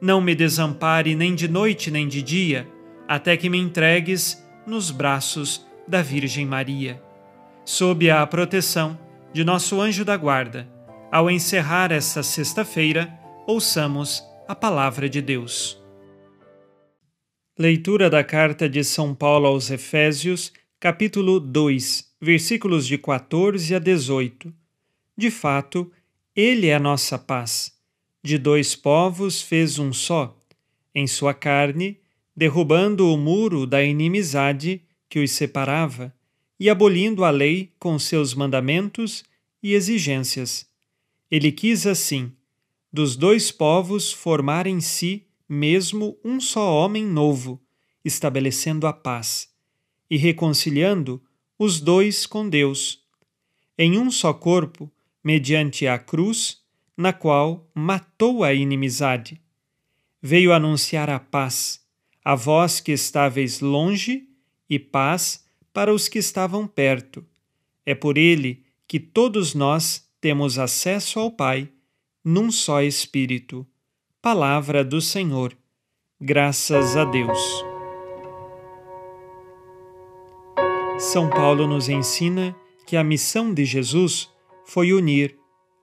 não me desampare nem de noite nem de dia, até que me entregues nos braços da Virgem Maria. Sob a proteção de nosso anjo da guarda, ao encerrar esta sexta-feira, ouçamos a palavra de Deus. Leitura da carta de São Paulo aos Efésios, capítulo 2, versículos de 14 a 18. De fato, Ele é a nossa paz. De dois povos fez um só, em sua carne, derrubando o muro da inimizade que os separava e abolindo a lei com seus mandamentos e exigências. Ele quis assim, dos dois povos formar em si mesmo um só homem novo, estabelecendo a paz e reconciliando os dois com Deus, em um só corpo, mediante a cruz, na qual matou a inimizade. Veio anunciar a paz, a vós que estáveis longe, e paz para os que estavam perto. É por ele que todos nós temos acesso ao Pai, num só Espírito. Palavra do Senhor. Graças a Deus. São Paulo nos ensina que a missão de Jesus foi unir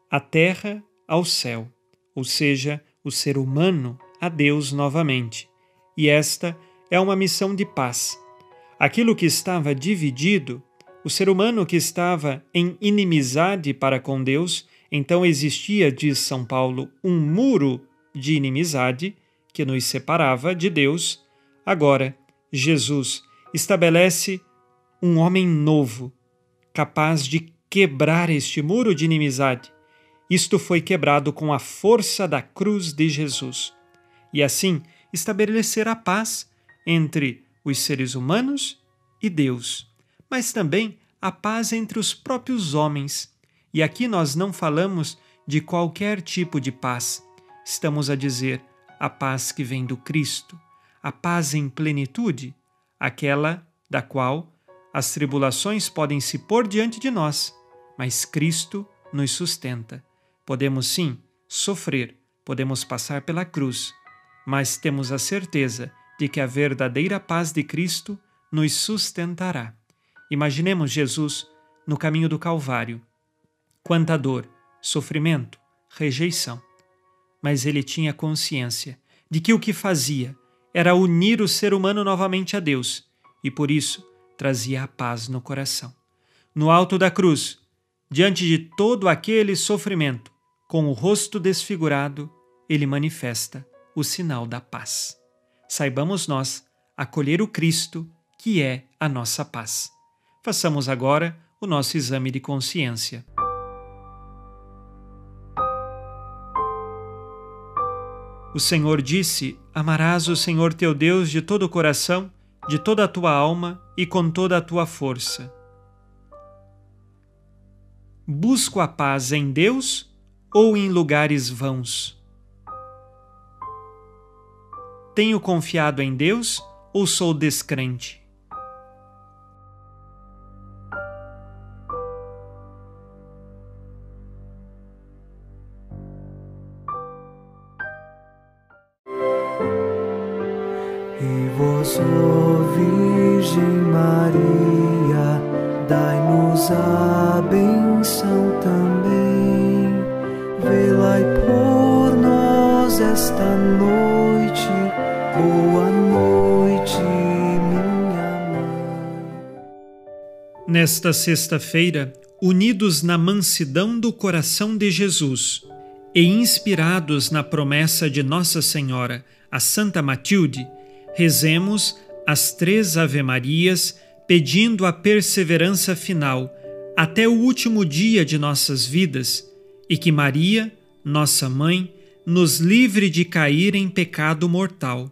a terra ao céu, ou seja, o ser humano a Deus novamente. E esta é uma missão de paz. Aquilo que estava dividido, o ser humano que estava em inimizade para com Deus, então existia, diz São Paulo, um muro de inimizade que nos separava de Deus, agora Jesus estabelece um homem novo, capaz de quebrar este muro de inimizade. Isto foi quebrado com a força da cruz de Jesus. E assim estabelecer a paz entre os seres humanos e Deus, mas também a paz entre os próprios homens. E aqui nós não falamos de qualquer tipo de paz estamos a dizer a paz que vem do Cristo, a paz em plenitude, aquela da qual as tribulações podem se pôr diante de nós, mas Cristo nos sustenta. Podemos sim sofrer, podemos passar pela cruz, mas temos a certeza de que a verdadeira paz de Cristo nos sustentará. Imaginemos Jesus no caminho do Calvário. Quanta dor, sofrimento, rejeição mas ele tinha consciência de que o que fazia era unir o ser humano novamente a Deus e por isso trazia a paz no coração. No alto da cruz, diante de todo aquele sofrimento, com o rosto desfigurado, ele manifesta o sinal da paz. Saibamos nós acolher o Cristo, que é a nossa paz. Façamos agora o nosso exame de consciência. O Senhor disse: Amarás o Senhor teu Deus de todo o coração, de toda a tua alma e com toda a tua força. Busco a paz em Deus ou em lugares vãos? Tenho confiado em Deus ou sou descrente? E vós, Virgem Maria, dai-nos a Boa noite, minha mãe. Nesta sexta-feira, unidos na mansidão do coração de Jesus e inspirados na promessa de Nossa Senhora, a Santa Matilde, rezemos as três Ave-Marias pedindo a perseverança final até o último dia de nossas vidas e que Maria, nossa mãe, nos livre de cair em pecado mortal.